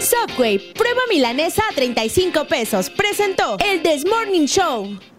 Subway, prueba milanesa a 35 pesos. Presentó el This Morning Show.